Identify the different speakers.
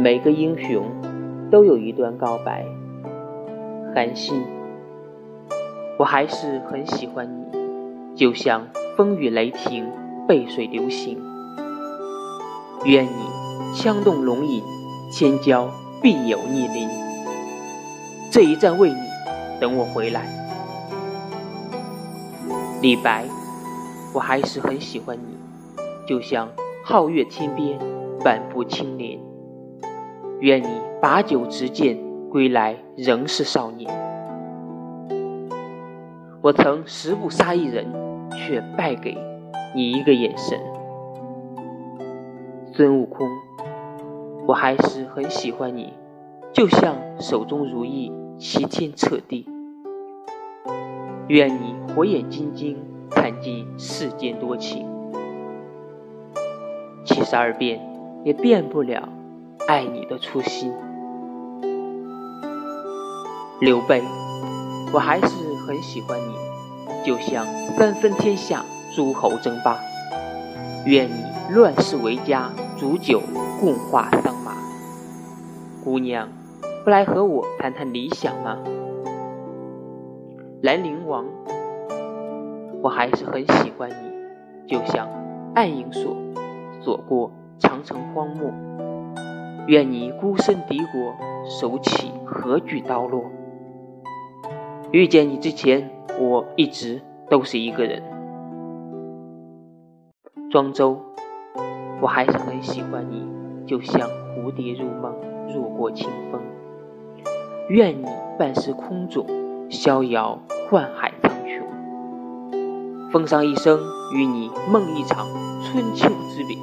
Speaker 1: 每个英雄都有一段告白。韩信，我还是很喜欢你，就像风雨雷霆，背水流行。愿你枪动龙吟，千娇必有逆鳞。这一站为你，等我回来。李白，我还是很喜欢你，就像皓月天边，半步青莲。愿你把酒执剑归来，仍是少年。我曾十步杀一人，却败给你一个眼神。孙悟空，我还是很喜欢你，就像手中如意，齐天彻地。愿你火眼金睛，看尽世间多情。七十二变也变不了爱你的初心。刘备，我还是很喜欢你，就像三分天下，诸侯争霸。愿你乱世为家。煮酒共话桑麻，姑娘，不来和我谈谈理想吗？兰陵王，我还是很喜欢你，就像暗影锁锁过长城荒漠。愿你孤身敌国，手起何惧刀落？遇见你之前，我一直都是一个人。庄周。我还是很喜欢你，就像蝴蝶入梦，若过清风。愿你半世空种，逍遥宦海苍穹。奉上一生，与你梦一场春秋之别。